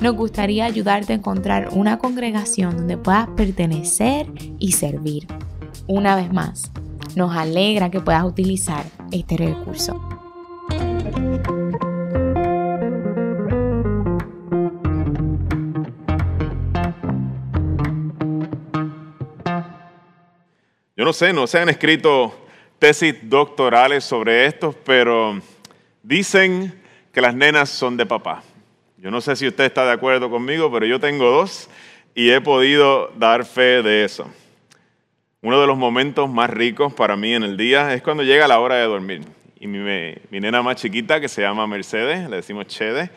nos gustaría ayudarte a encontrar una congregación donde puedas pertenecer y servir. Una vez más, nos alegra que puedas utilizar este recurso. Yo no sé, no se han escrito tesis doctorales sobre esto, pero dicen que las nenas son de papá. Yo no sé si usted está de acuerdo conmigo, pero yo tengo dos y he podido dar fe de eso. Uno de los momentos más ricos para mí en el día es cuando llega la hora de dormir. Y mi, mi nena más chiquita, que se llama Mercedes, le decimos Chede,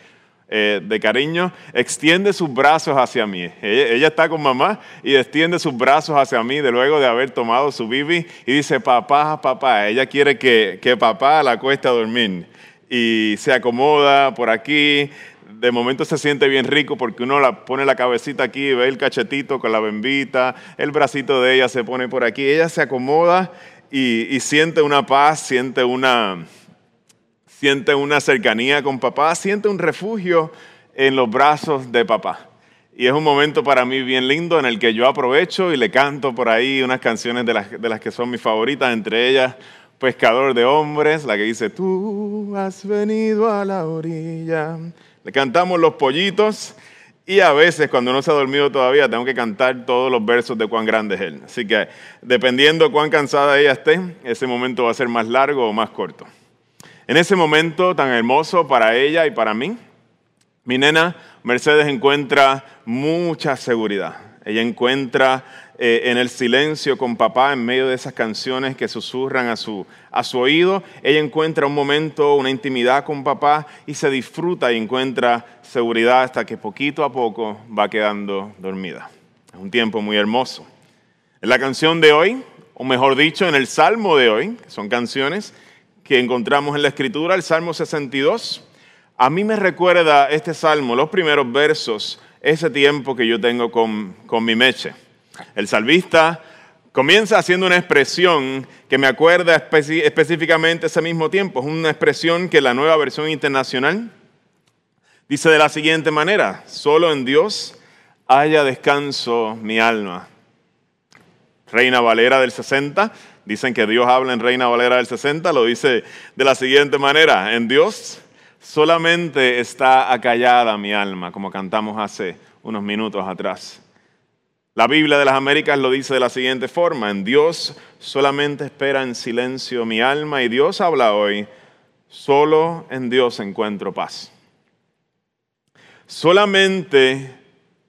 eh, de cariño, extiende sus brazos hacia mí. Ella, está con mamá y extiende sus brazos hacia mí de luego de haber tomado su bibi y dice, papá, papá. Ella quiere que, que papá la acueste a dormir. Y se acomoda por aquí. De momento se siente bien rico porque uno la pone la cabecita aquí, ve el cachetito con la bembita, el bracito de ella se pone por aquí. Ella se acomoda y siente una paz, siente una, siente una cercanía con papá, siente un refugio en los brazos de papá. Y es un momento para mí bien lindo en el que yo aprovecho y le canto por ahí unas canciones de las, de las que son mis favoritas, entre ellas Pescador de Hombres, la que dice, tú has venido a la orilla. Cantamos los pollitos y a veces cuando no se ha dormido todavía tengo que cantar todos los versos de cuán grande es Él. Así que dependiendo cuán cansada ella esté, ese momento va a ser más largo o más corto. En ese momento tan hermoso para ella y para mí, mi nena Mercedes encuentra mucha seguridad. Ella encuentra eh, en el silencio con papá, en medio de esas canciones que susurran a su, a su oído, ella encuentra un momento, una intimidad con papá y se disfruta y encuentra seguridad hasta que poquito a poco va quedando dormida. Es un tiempo muy hermoso. En la canción de hoy, o mejor dicho, en el salmo de hoy, que son canciones, que encontramos en la Escritura, el Salmo 62. A mí me recuerda este salmo, los primeros versos, ese tiempo que yo tengo con, con mi meche. El salvista comienza haciendo una expresión que me acuerda específicamente ese mismo tiempo. Es una expresión que la nueva versión internacional dice de la siguiente manera, solo en Dios haya descanso mi alma. Reina Valera del 60 Dicen que Dios habla en Reina Valera del 60, lo dice de la siguiente manera, en Dios solamente está acallada mi alma, como cantamos hace unos minutos atrás. La Biblia de las Américas lo dice de la siguiente forma, en Dios solamente espera en silencio mi alma y Dios habla hoy, solo en Dios encuentro paz. Solamente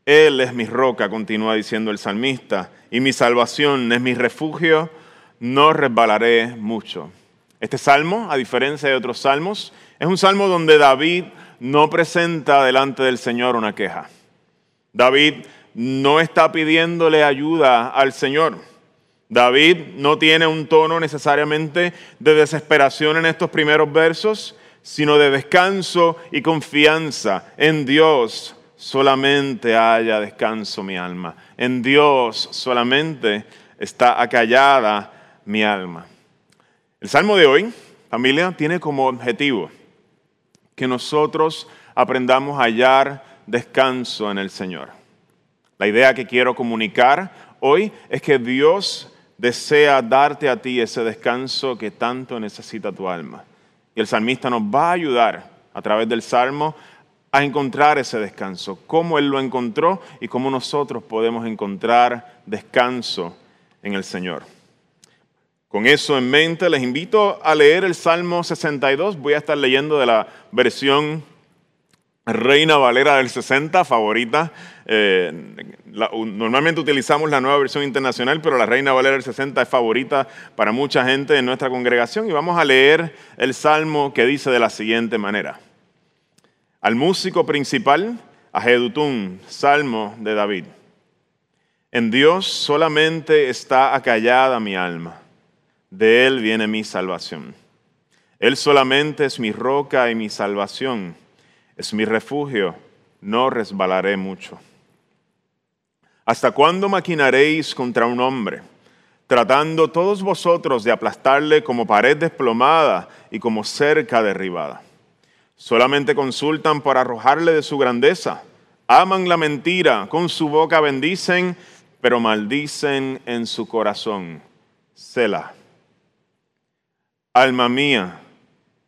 Él es mi roca, continúa diciendo el salmista, y mi salvación es mi refugio no resbalaré mucho. Este salmo, a diferencia de otros salmos, es un salmo donde David no presenta delante del Señor una queja. David no está pidiéndole ayuda al Señor. David no tiene un tono necesariamente de desesperación en estos primeros versos, sino de descanso y confianza. En Dios solamente haya descanso mi alma. En Dios solamente está acallada mi alma. El salmo de hoy, familia, tiene como objetivo que nosotros aprendamos a hallar descanso en el Señor. La idea que quiero comunicar hoy es que Dios desea darte a ti ese descanso que tanto necesita tu alma. Y el salmista nos va a ayudar a través del salmo a encontrar ese descanso, cómo Él lo encontró y cómo nosotros podemos encontrar descanso en el Señor. Con eso en mente, les invito a leer el Salmo 62. Voy a estar leyendo de la versión Reina Valera del 60, favorita. Eh, normalmente utilizamos la nueva versión internacional, pero la Reina Valera del 60 es favorita para mucha gente en nuestra congregación. Y vamos a leer el Salmo que dice de la siguiente manera. Al músico principal, a Salmo de David. En Dios solamente está acallada mi alma, de Él viene mi salvación. Él solamente es mi roca y mi salvación, es mi refugio, no resbalaré mucho. ¿Hasta cuándo maquinaréis contra un hombre, tratando todos vosotros de aplastarle como pared desplomada y como cerca derribada? Solamente consultan por arrojarle de su grandeza, aman la mentira, con su boca bendicen pero maldicen en su corazón. Selah. Alma mía,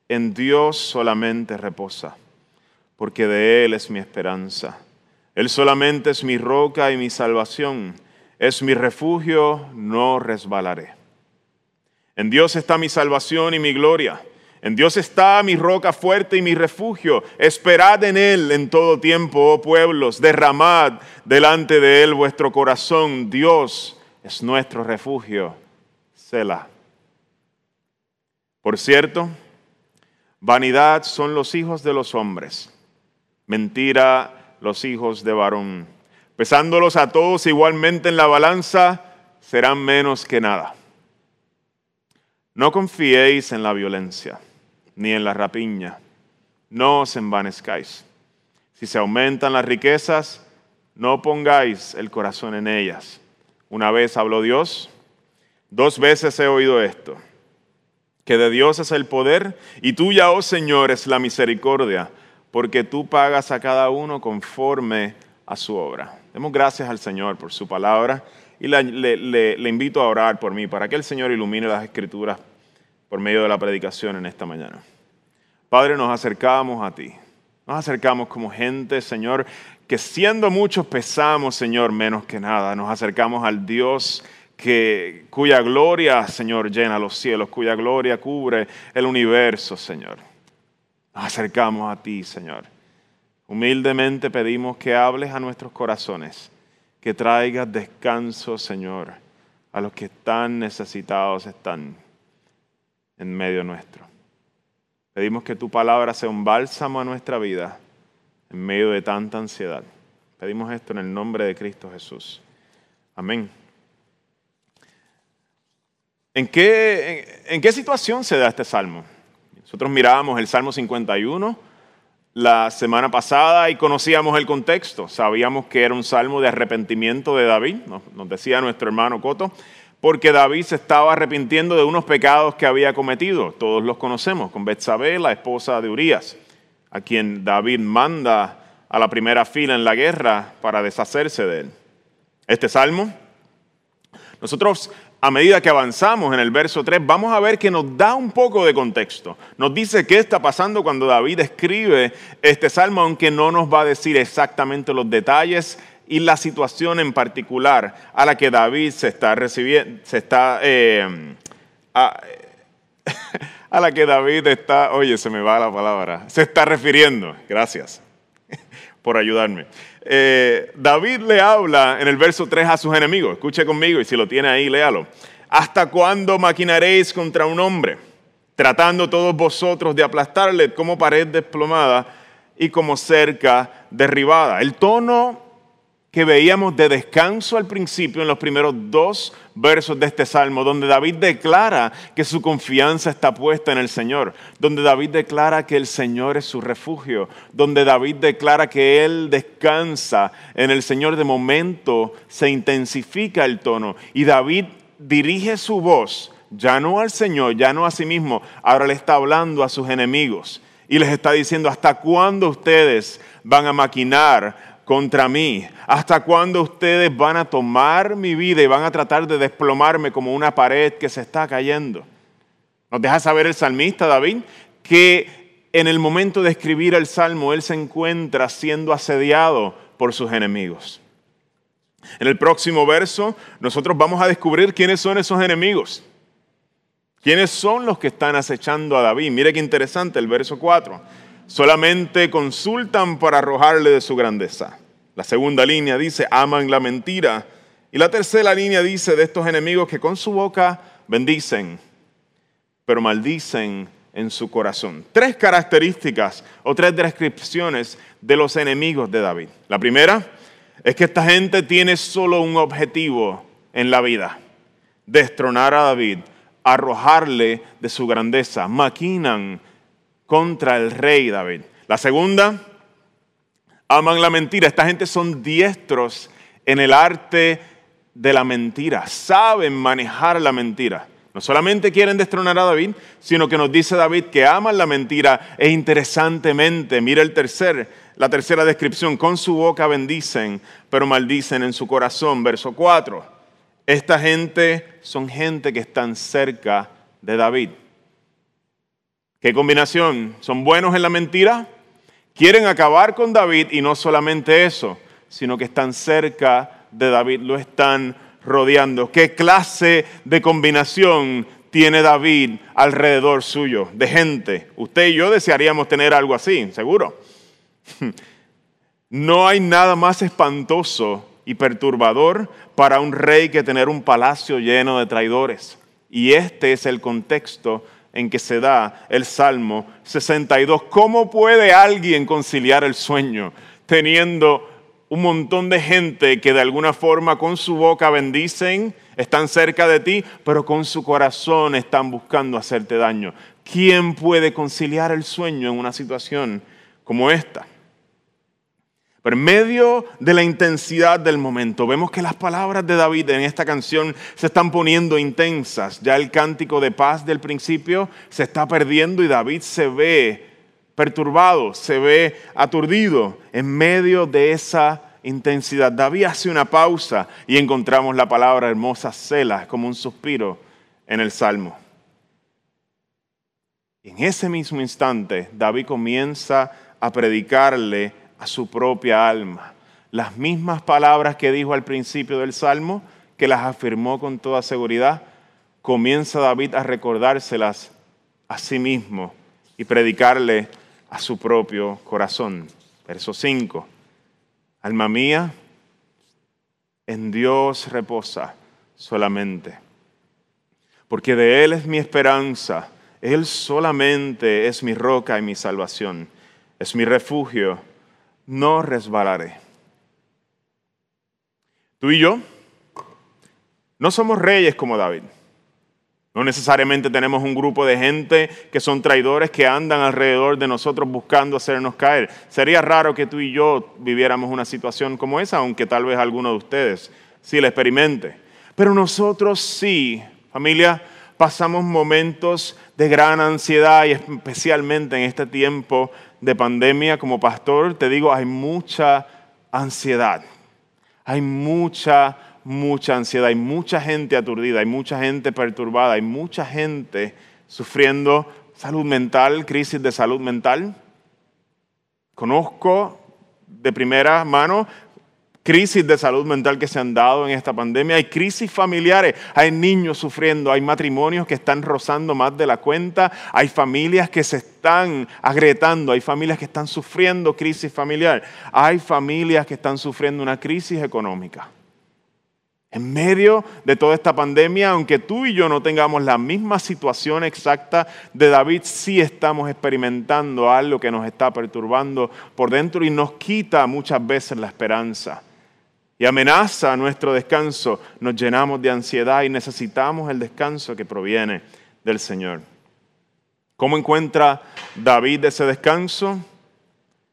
en Dios solamente reposa, porque de Él es mi esperanza. Él solamente es mi roca y mi salvación, es mi refugio, no resbalaré. En Dios está mi salvación y mi gloria. En Dios está mi roca fuerte y mi refugio. Esperad en Él en todo tiempo, oh pueblos. Derramad delante de Él vuestro corazón. Dios es nuestro refugio. Selah. Por cierto, vanidad son los hijos de los hombres. Mentira los hijos de varón. Pesándolos a todos igualmente en la balanza, serán menos que nada. No confiéis en la violencia ni en la rapiña. No os envanezcáis. Si se aumentan las riquezas, no pongáis el corazón en ellas. Una vez habló Dios, dos veces he oído esto, que de Dios es el poder y tuya, oh Señor, es la misericordia, porque tú pagas a cada uno conforme a su obra. Demos gracias al Señor por su palabra y le, le invito a orar por mí, para que el Señor ilumine las escrituras por medio de la predicación en esta mañana. Padre, nos acercamos a ti. Nos acercamos como gente, Señor, que siendo muchos pesamos, Señor, menos que nada. Nos acercamos al Dios que, cuya gloria, Señor, llena los cielos, cuya gloria cubre el universo, Señor. Nos acercamos a ti, Señor. Humildemente pedimos que hables a nuestros corazones, que traigas descanso, Señor, a los que tan necesitados están en medio nuestro. Pedimos que tu palabra sea un bálsamo a nuestra vida en medio de tanta ansiedad. Pedimos esto en el nombre de Cristo Jesús. Amén. ¿En qué, en, qué situación se da este salmo? Nosotros mirábamos el Salmo 51 la semana pasada y conocíamos el contexto. Sabíamos que era un salmo de arrepentimiento de David, nos decía nuestro hermano Coto porque David se estaba arrepintiendo de unos pecados que había cometido. Todos los conocemos, con Betsabé, la esposa de Urias, a quien David manda a la primera fila en la guerra para deshacerse de él. Este salmo, nosotros a medida que avanzamos en el verso 3, vamos a ver que nos da un poco de contexto. Nos dice qué está pasando cuando David escribe este salmo, aunque no nos va a decir exactamente los detalles y la situación en particular a la que David se está recibiendo, se está, eh, a, la que David está, oye, se me va la palabra, se está refiriendo. Gracias por ayudarme. Eh, David le habla en el verso 3 a sus enemigos. Escuche conmigo y si lo tiene ahí, léalo. ¿Hasta cuándo maquinaréis contra un hombre, tratando todos vosotros de aplastarle como pared desplomada y como cerca derribada? El tono que veíamos de descanso al principio en los primeros dos versos de este salmo, donde David declara que su confianza está puesta en el Señor, donde David declara que el Señor es su refugio, donde David declara que él descansa en el Señor. De momento se intensifica el tono y David dirige su voz ya no al Señor, ya no a sí mismo, ahora le está hablando a sus enemigos y les está diciendo, ¿hasta cuándo ustedes van a maquinar contra mí? ¿Hasta cuándo ustedes van a tomar mi vida y van a tratar de desplomarme como una pared que se está cayendo? Nos deja saber el salmista David que en el momento de escribir el salmo él se encuentra siendo asediado por sus enemigos. En el próximo verso nosotros vamos a descubrir quiénes son esos enemigos. ¿Quiénes son los que están acechando a David? Mire qué interesante el verso 4 solamente consultan para arrojarle de su grandeza. La segunda línea dice, aman la mentira. Y la tercera línea dice de estos enemigos que con su boca bendicen, pero maldicen en su corazón. Tres características o tres descripciones de los enemigos de David. La primera es que esta gente tiene solo un objetivo en la vida, destronar a David, arrojarle de su grandeza, maquinan contra el rey David. La segunda, aman la mentira. Esta gente son diestros en el arte de la mentira, saben manejar la mentira. No solamente quieren destronar a David, sino que nos dice David que aman la mentira e interesantemente, mira el tercer, la tercera descripción, con su boca bendicen, pero maldicen en su corazón. Verso 4. Esta gente son gente que están cerca de David. ¿Qué combinación? ¿Son buenos en la mentira? Quieren acabar con David y no solamente eso, sino que están cerca de David, lo están rodeando. ¿Qué clase de combinación tiene David alrededor suyo de gente? Usted y yo desearíamos tener algo así, seguro. No hay nada más espantoso y perturbador para un rey que tener un palacio lleno de traidores. Y este es el contexto en que se da el Salmo 62. ¿Cómo puede alguien conciliar el sueño teniendo un montón de gente que de alguna forma con su boca bendicen, están cerca de ti, pero con su corazón están buscando hacerte daño? ¿Quién puede conciliar el sueño en una situación como esta? Pero en medio de la intensidad del momento, vemos que las palabras de David en esta canción se están poniendo intensas. Ya el cántico de paz del principio se está perdiendo y David se ve perturbado, se ve aturdido en medio de esa intensidad. David hace una pausa y encontramos la palabra hermosa, cela, como un suspiro en el Salmo. En ese mismo instante, David comienza a predicarle a su propia alma. Las mismas palabras que dijo al principio del Salmo, que las afirmó con toda seguridad, comienza David a recordárselas a sí mismo y predicarle a su propio corazón. Verso 5. Alma mía, en Dios reposa solamente, porque de Él es mi esperanza, Él solamente es mi roca y mi salvación, es mi refugio no resbalaré. Tú y yo no somos reyes como David. No necesariamente tenemos un grupo de gente que son traidores que andan alrededor de nosotros buscando hacernos caer. Sería raro que tú y yo viviéramos una situación como esa, aunque tal vez alguno de ustedes sí la experimente. Pero nosotros sí, familia, pasamos momentos de gran ansiedad y especialmente en este tiempo de pandemia como pastor, te digo, hay mucha ansiedad. Hay mucha, mucha ansiedad. Hay mucha gente aturdida, hay mucha gente perturbada, hay mucha gente sufriendo salud mental, crisis de salud mental. Conozco de primera mano crisis de salud mental que se han dado en esta pandemia, hay crisis familiares, hay niños sufriendo, hay matrimonios que están rozando más de la cuenta, hay familias que se están agrietando, hay familias que están sufriendo crisis familiar, hay familias que están sufriendo una crisis económica. En medio de toda esta pandemia, aunque tú y yo no tengamos la misma situación exacta de David, sí estamos experimentando algo que nos está perturbando por dentro y nos quita muchas veces la esperanza y amenaza nuestro descanso, nos llenamos de ansiedad y necesitamos el descanso que proviene del Señor. ¿Cómo encuentra David ese descanso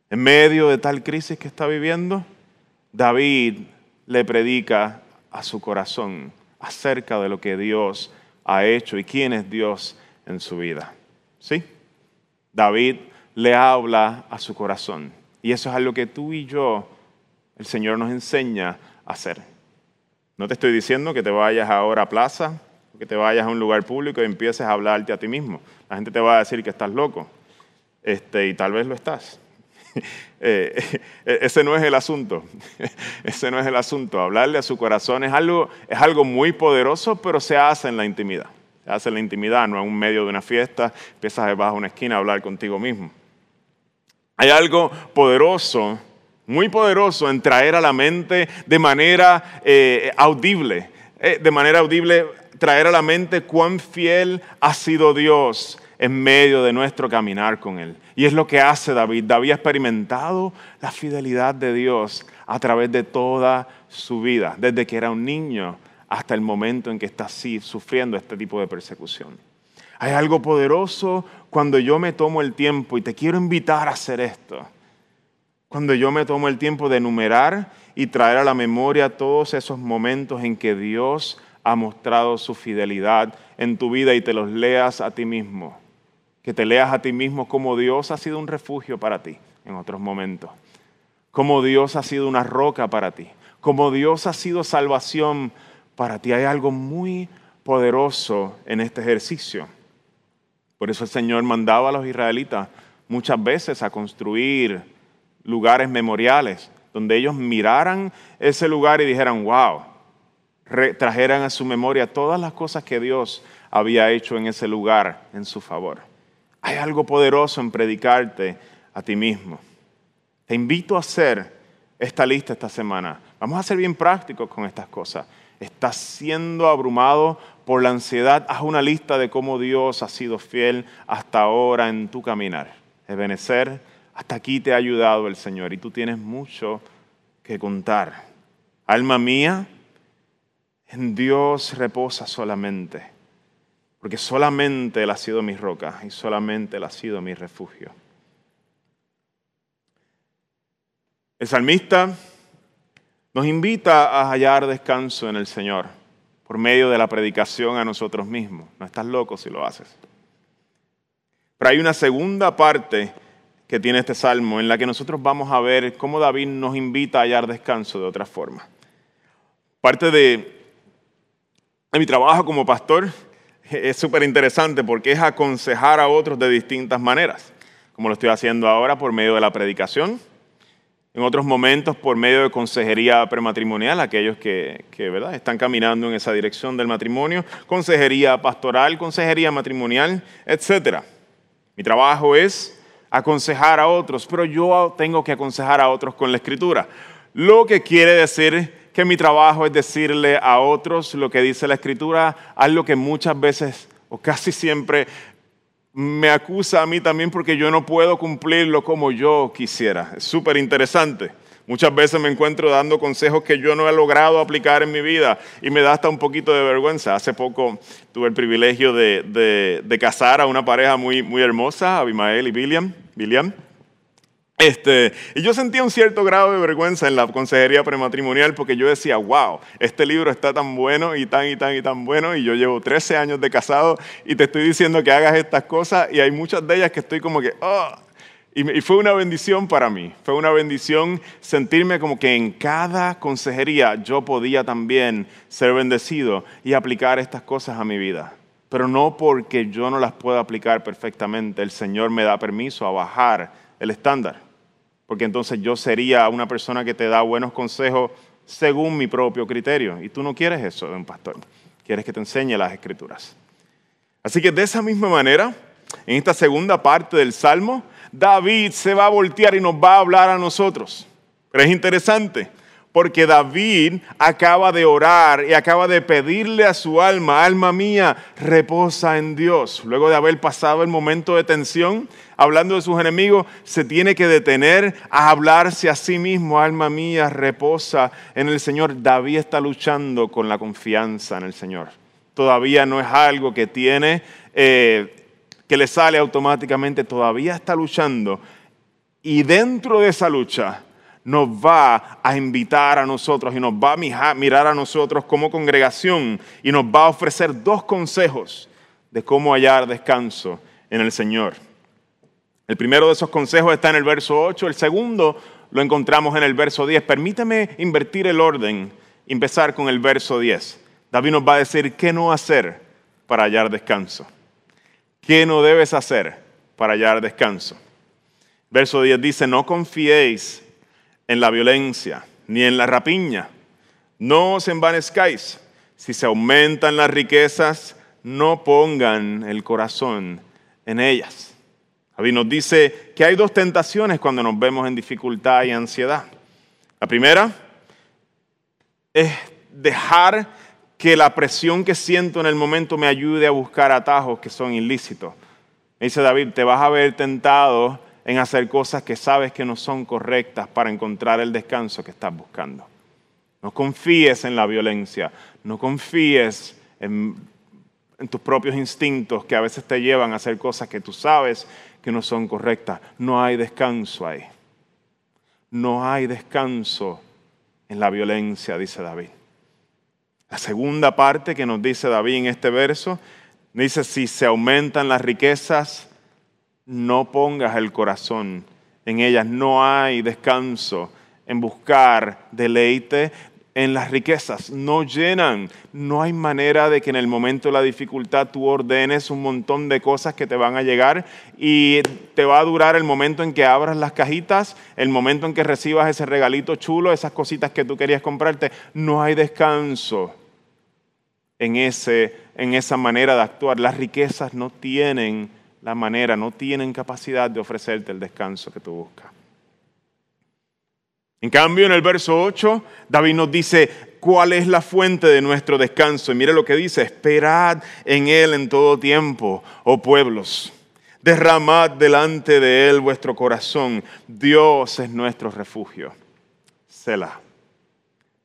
en medio de tal crisis que está viviendo? David le predica a su corazón acerca de lo que Dios ha hecho y quién es Dios en su vida. ¿Sí? David le habla a su corazón. Y eso es algo que tú y yo el Señor nos enseña a hacer. No te estoy diciendo que te vayas ahora a plaza, que te vayas a un lugar público y empieces a hablarte a ti mismo. La gente te va a decir que estás loco. Este, y tal vez lo estás. Eh, ese no es el asunto. ese no es el asunto. Hablarle a su corazón es algo, es algo muy poderoso, pero se hace en la intimidad. Se hace en la intimidad, no en un medio de una fiesta. Empiezas a una esquina a hablar contigo mismo. Hay algo poderoso muy poderoso en traer a la mente de manera eh, audible, eh, de manera audible traer a la mente cuán fiel ha sido Dios en medio de nuestro caminar con Él. Y es lo que hace David. David ha experimentado la fidelidad de Dios a través de toda su vida, desde que era un niño hasta el momento en que está así, sufriendo este tipo de persecución. Hay algo poderoso cuando yo me tomo el tiempo, y te quiero invitar a hacer esto, cuando yo me tomo el tiempo de enumerar y traer a la memoria todos esos momentos en que Dios ha mostrado su fidelidad en tu vida y te los leas a ti mismo. Que te leas a ti mismo como Dios ha sido un refugio para ti en otros momentos. Como Dios ha sido una roca para ti. Como Dios ha sido salvación para ti. Hay algo muy poderoso en este ejercicio. Por eso el Señor mandaba a los israelitas muchas veces a construir lugares memoriales donde ellos miraran ese lugar y dijeran, wow, trajeran a su memoria todas las cosas que Dios había hecho en ese lugar en su favor. Hay algo poderoso en predicarte a ti mismo. Te invito a hacer esta lista esta semana. Vamos a ser bien prácticos con estas cosas. Estás siendo abrumado por la ansiedad. Haz una lista de cómo Dios ha sido fiel hasta ahora en tu caminar. Hasta aquí te ha ayudado el Señor y tú tienes mucho que contar. Alma mía, en Dios reposa solamente, porque solamente Él ha sido mi roca y solamente Él ha sido mi refugio. El salmista nos invita a hallar descanso en el Señor por medio de la predicación a nosotros mismos. No estás loco si lo haces. Pero hay una segunda parte que tiene este salmo en la que nosotros vamos a ver cómo David nos invita a hallar descanso de otra forma. Parte de mi trabajo como pastor es súper interesante porque es aconsejar a otros de distintas maneras, como lo estoy haciendo ahora por medio de la predicación, en otros momentos por medio de consejería prematrimonial, aquellos que, ¿verdad? están caminando en esa dirección del matrimonio, consejería pastoral, consejería matrimonial, etc. Mi trabajo es aconsejar a otros, pero yo tengo que aconsejar a otros con la escritura, lo que quiere decir que mi trabajo es decirle a otros lo que dice la escritura, algo que muchas veces o casi siempre me acusa a mí también porque yo no puedo cumplirlo como yo quisiera. Es súper interesante. Muchas veces me encuentro dando consejos que yo no he logrado aplicar en mi vida y me da hasta un poquito de vergüenza. Hace poco tuve el privilegio de, de, casar a una pareja muy, muy hermosa, Abimael y William. William. Este, y yo sentía un cierto grado de vergüenza en la consejería prematrimonial porque yo decía, wow, este libro está tan bueno y tan y tan y tan bueno y yo llevo 13 años de casado y te estoy diciendo que hagas estas cosas y hay muchas de ellas que estoy como que, oh, y, fue una bendición para mí, fue una bendición sentirme como que en cada consejería yo podía también ser bendecido y aplicar estas cosas a mi vida. Pero no porque yo no las pueda aplicar perfectamente, el Señor me da permiso a bajar el estándar porque entonces yo sería una persona que te da buenos consejos según mi propio criterio. Y tú no quieres eso de un pastor, quieres que te enseñe las escrituras. Así que de esa misma manera, en esta segunda parte del Salmo, David se va a voltear y nos va a hablar a nosotros. Pero es interesante, porque David acaba de orar y acaba de pedirle a su alma, alma mía, reposa en Dios. Luego de haber pasado el momento de tensión, hablando de sus enemigos, se tiene que detener a hablarse a sí mismo, alma mía, reposa en el Señor. David está luchando con la confianza en el Señor. Todavía no es algo que tiene, eh, que le sale automáticamente, todavía está luchando. Y dentro de esa lucha, nos va a invitar a nosotros y nos va a mirar a nosotros como congregación y nos va a ofrecer dos consejos de cómo hallar descanso en el Señor. El primero de esos consejos está en el verso 8, el segundo lo encontramos en el verso 10. Permíteme invertir el orden, empezar con el verso 10. David nos va a decir qué no hacer para hallar descanso. ¿Qué no debes hacer para hallar descanso? Verso 10 dice, no confiéis en la violencia, ni en la rapiña. No os envanezcáis. Si se aumentan las riquezas, no pongan el corazón en ellas. David nos dice que hay dos tentaciones cuando nos vemos en dificultad y ansiedad. La primera es dejar que la presión que siento en el momento me ayude a buscar atajos que son ilícitos. dice David, te vas a ver tentado en hacer cosas que sabes que no son correctas para encontrar el descanso que estás buscando. No confíes en la violencia, no confíes en, en, tus propios instintos que a veces te llevan a hacer cosas que tú sabes que no son correctas. No hay descanso ahí. No hay descanso en la violencia, dice David. La segunda parte que nos dice David en este verso, dice, si se aumentan las riquezas, no pongas el corazón en ellas. No hay descanso en buscar deleite en las riquezas. No llenan. No hay manera de que en el momento de la dificultad tú ordenes un montón de cosas que te van a llegar y te va a durar el momento en que abras las cajitas, el momento en que recibas ese regalito chulo, esas cositas que tú querías comprarte. No hay descanso en, ese, en esa manera de actuar. Las riquezas no tienen la manera, no tienen capacidad de ofrecerte el descanso que tú buscas. En cambio, en el verso 8, David nos dice cuál es la fuente de nuestro descanso. Y mire lo que dice, esperad en Él en todo tiempo, oh pueblos. Derramad delante de Él vuestro corazón. Dios es nuestro refugio. Selah.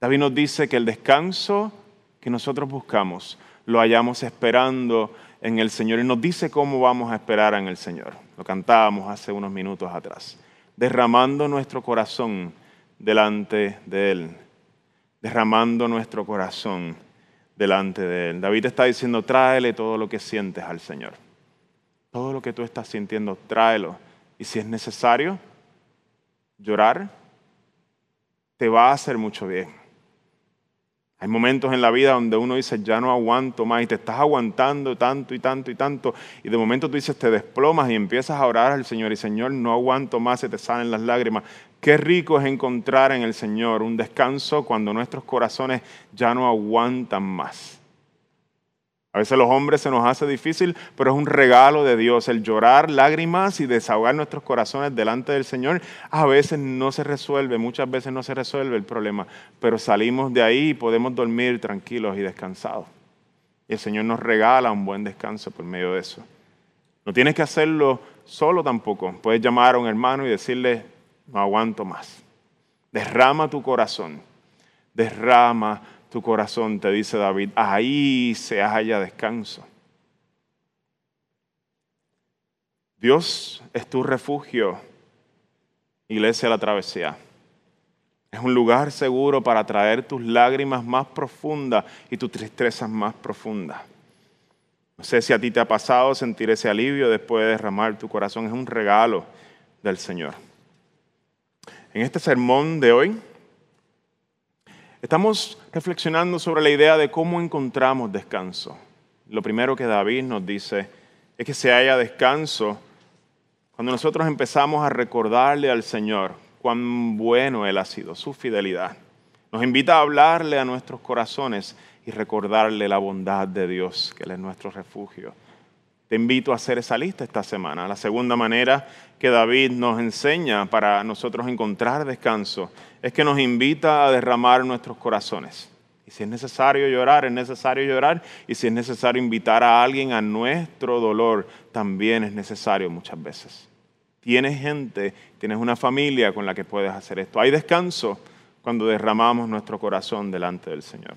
David nos dice que el descanso que nosotros buscamos lo hallamos esperando en el Señor y nos dice cómo vamos a esperar en el Señor. Lo cantábamos hace unos minutos atrás. Derramando nuestro corazón delante de Él. Derramando nuestro corazón delante de Él. David está diciendo, tráele todo lo que sientes al Señor. Todo lo que tú estás sintiendo, tráelo. Y si es necesario llorar, te va a hacer mucho bien. Hay momentos en la vida donde uno dice, ya no aguanto más y te estás aguantando tanto y tanto y tanto. Y de momento tú dices, te desplomas y empiezas a orar al Señor y Señor, no aguanto más, se te salen las lágrimas. Qué rico es encontrar en el Señor un descanso cuando nuestros corazones ya no aguantan más. A veces los hombres se nos hace difícil, pero es un regalo de Dios el llorar lágrimas y desahogar nuestros corazones delante del Señor. A veces no se resuelve, muchas veces no se resuelve el problema, pero salimos de ahí y podemos dormir tranquilos y descansados. Y el Señor nos regala un buen descanso por medio de eso. No tienes que hacerlo solo tampoco. Puedes llamar a un hermano y decirle, no aguanto más. Derrama tu corazón. Derrama tu corazón, te dice David, ahí se halla descanso. Dios es tu refugio, iglesia la travesía. Es un lugar seguro para traer tus lágrimas más profundas y tus tristezas más profundas. No sé si a ti te ha pasado sentir ese alivio después de derramar tu corazón. Es un regalo del Señor. En este sermón de hoy Estamos reflexionando sobre la idea de cómo encontramos descanso. Lo primero que David nos dice es que se haya descanso cuando nosotros empezamos a recordarle al Señor cuán bueno Él ha sido, su fidelidad. Nos invita a hablarle a nuestros corazones y recordarle la bondad de Dios, que Él es nuestro refugio. Te invito a hacer esa lista esta semana. La segunda manera que David nos enseña para nosotros encontrar descanso es que nos invita a derramar nuestros corazones. Y si es necesario llorar, es necesario llorar. Y si es necesario invitar a alguien a nuestro dolor, también es necesario muchas veces. Tienes gente, tienes una familia con la que puedes hacer esto. Hay descanso cuando derramamos nuestro corazón delante del Señor.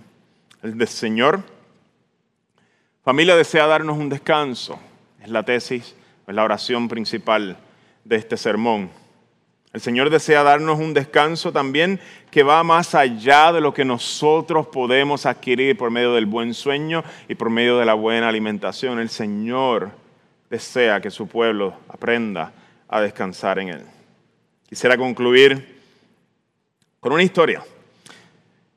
El Señor Familia desea darnos un descanso. Es la tesis, es la oración principal de este sermón. El Señor desea darnos un descanso también que va más allá de lo que nosotros podemos adquirir por medio del buen sueño y por medio de la buena alimentación. El Señor desea que su pueblo aprenda a descansar en Él. Quisiera concluir con una historia.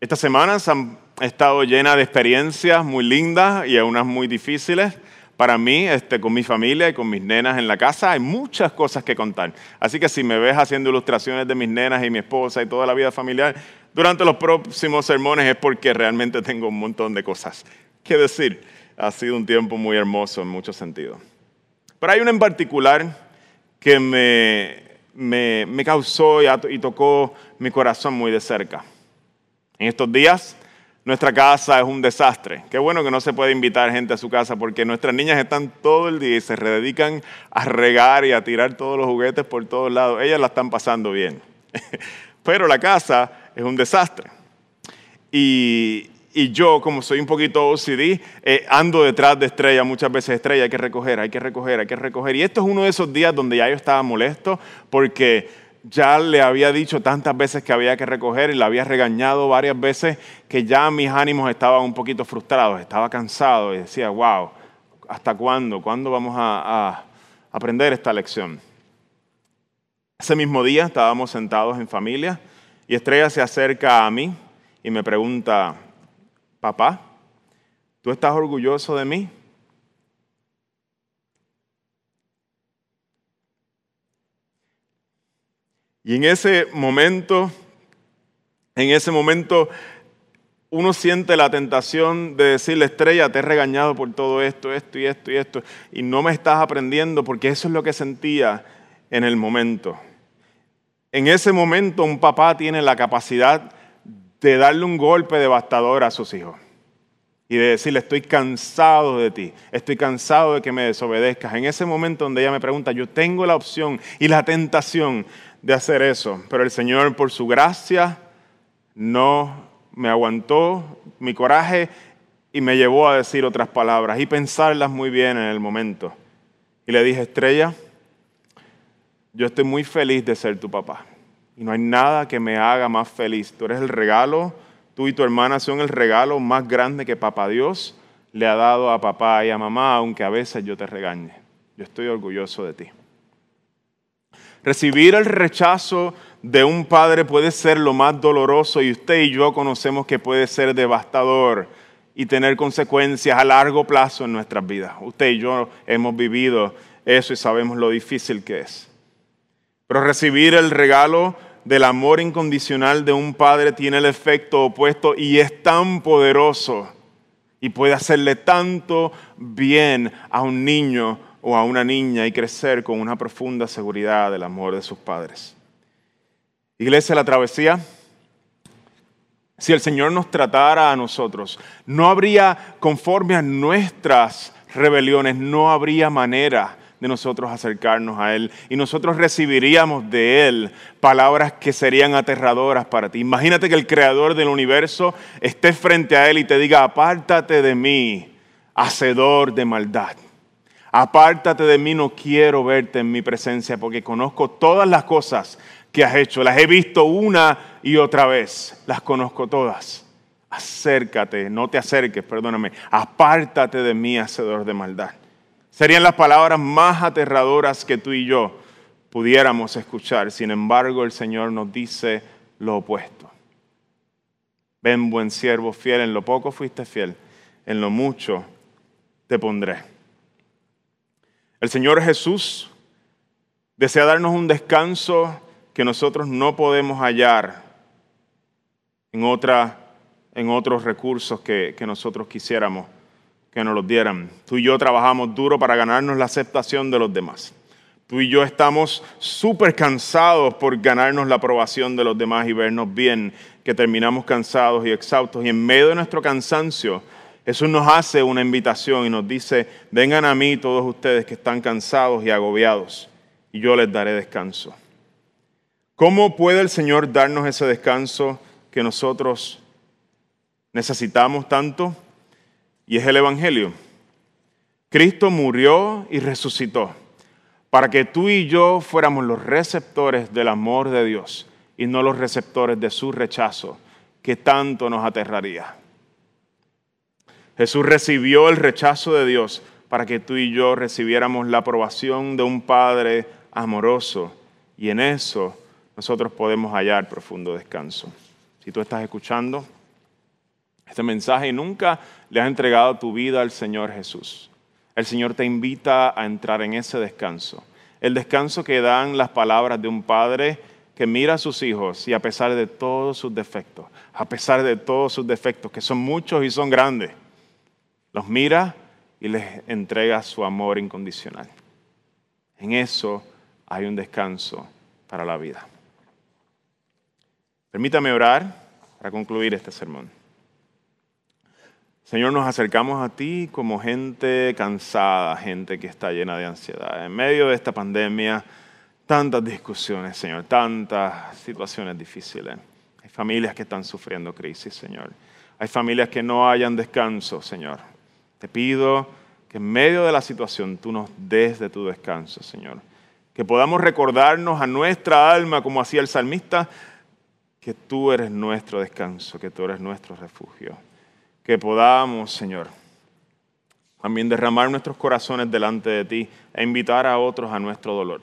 Estas semanas han He estado llena de experiencias muy lindas y unas muy difíciles. Para mí, este, con mi familia y con mis nenas en la casa, hay muchas cosas que contar. Así que si me ves haciendo ilustraciones de mis nenas y mi esposa y toda la vida familiar, durante los próximos sermones es porque realmente tengo un montón de cosas que decir. Ha sido un tiempo muy hermoso en muchos sentidos. Pero hay una en particular que me, me, me causó y, y tocó mi corazón muy de cerca. En estos días Nuestra casa es un desastre. Qué bueno que no se puede invitar gente a su casa porque nuestras niñas están todo el día y se dedican a regar y a tirar todos los juguetes por todos lados. Ellas la están pasando bien. Pero la casa es un desastre. Y, yo, como soy un poquito OCD, eh, ando detrás de Estrella, muchas veces Estrella, hay que recoger, hay que recoger, hay que recoger. Y esto es uno de esos días donde ya yo estaba molesto porque ya le había dicho tantas veces que había que recoger y le había regañado varias veces que ya mis ánimos estaban un poquito frustrados, estaba cansado y decía, wow, ¿hasta cuándo? ¿Cuándo vamos a, aprender esta lección? Ese mismo día estábamos sentados en familia y Estrella se acerca a mí y me pregunta, papá, ¿tú estás orgulloso de mí? Y en ese momento, en ese momento, uno siente la tentación de decirle, estrella, te he regañado por todo esto, esto y esto y esto, y no me estás aprendiendo porque eso es lo que sentía en el momento. En ese momento un papá tiene la capacidad de darle un golpe devastador a sus hijos y de decirle, estoy cansado de ti, estoy cansado de que me desobedezcas. En ese momento donde ella me pregunta, yo tengo la opción y la tentación de hacer eso, pero el Señor por su gracia no me aguantó mi coraje y me llevó a decir otras palabras y pensarlas muy bien en el momento. Y le dije, Estrella, yo estoy muy feliz de ser tu papá y no hay nada que me haga más feliz. Tú eres el regalo, tú y tu hermana son el regalo más grande que papá Dios le ha dado a papá y a mamá, aunque a veces yo te regañe. Yo estoy orgulloso de ti. Recibir el rechazo de un padre puede ser lo más doloroso y usted y yo conocemos que puede ser devastador y tener consecuencias a largo plazo en nuestras vidas. Usted y yo hemos vivido eso y sabemos lo difícil que es. Pero recibir el regalo del amor incondicional de un padre tiene el efecto opuesto y es tan poderoso y puede hacerle tanto bien a un niño o a una niña y crecer con una profunda seguridad del amor de sus padres. Iglesia, la travesía, si el Señor nos tratara a nosotros, no habría, conforme a nuestras rebeliones, no habría manera de nosotros acercarnos a Él y nosotros recibiríamos de Él palabras que serían aterradoras para ti. Imagínate que el Creador del universo esté frente a Él y te diga, apártate de mí, hacedor de maldad. Apártate de mí, no quiero verte en mi presencia porque conozco todas las cosas que has hecho. Las he visto una y otra vez. Las conozco todas. Acércate, no te acerques, perdóname. Apártate de mí, hacedor de maldad. Serían las palabras más aterradoras que tú y yo pudiéramos escuchar. Sin embargo, el Señor nos dice lo opuesto. Ven, buen siervo fiel, en lo poco fuiste fiel, en lo mucho te pondré. El Señor Jesús desea darnos un descanso que nosotros no podemos hallar en, otra, en otros recursos que, que nosotros quisiéramos que nos los dieran. Tú y yo trabajamos duro para ganarnos la aceptación de los demás. Tú y yo estamos súper cansados por ganarnos la aprobación de los demás y vernos bien, que terminamos cansados y exhaustos. Y en medio de nuestro cansancio, Jesús nos hace una invitación y nos dice, vengan a mí todos ustedes que están cansados y agobiados, y yo les daré descanso. ¿Cómo puede el Señor darnos ese descanso que nosotros necesitamos tanto? Y es el Evangelio. Cristo murió y resucitó para que tú y yo fuéramos los receptores del amor de Dios y no los receptores de su rechazo que tanto nos aterraría. Jesús recibió el rechazo de Dios para que tú y yo recibiéramos la aprobación de un Padre amoroso. Y en eso nosotros podemos hallar profundo descanso. Si tú estás escuchando este mensaje y nunca le has entregado tu vida al Señor Jesús, el Señor te invita a entrar en ese descanso. El descanso que dan las palabras de un Padre que mira a sus hijos y a pesar de todos sus defectos, a pesar de todos sus defectos, que son muchos y son grandes, los mira y les entrega su amor incondicional. En eso hay un descanso para la vida. Permítame orar para concluir este sermón. Señor, nos acercamos a ti como gente cansada, gente que está llena de ansiedad. En medio de esta pandemia, tantas discusiones, Señor, tantas situaciones difíciles. Hay familias que están sufriendo crisis, Señor. Hay familias que no hayan descanso, Señor. Te pido que en medio de la situación tú nos des de tu descanso, Señor. Que podamos recordarnos a nuestra alma, como hacía el salmista, que tú eres nuestro descanso, que tú eres nuestro refugio. Que podamos, Señor, también derramar nuestros corazones delante de ti e invitar a otros a nuestro dolor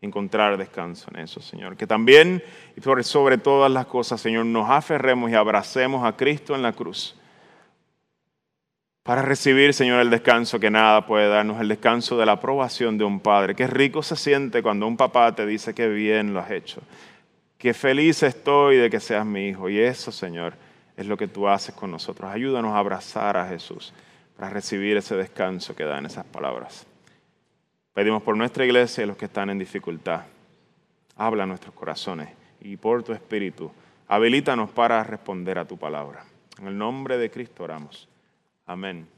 encontrar descanso en eso, Señor. Que también, y sobre todas las cosas, Señor, nos aferremos y abracemos a Cristo en la cruz para recibir, Señor, el descanso que nada puede darnos, el descanso de la aprobación de un padre. Qué rico se siente cuando un papá te dice que bien lo has hecho. Qué feliz estoy de que seas mi hijo. Y eso, Señor, es lo que tú haces con nosotros. Ayúdanos a abrazar a Jesús para recibir ese descanso que dan esas palabras. Pedimos por nuestra iglesia y los que están en dificultad. Habla a nuestros corazones y por tu espíritu, habilítanos para responder a tu palabra. En el nombre de Cristo oramos. Amén.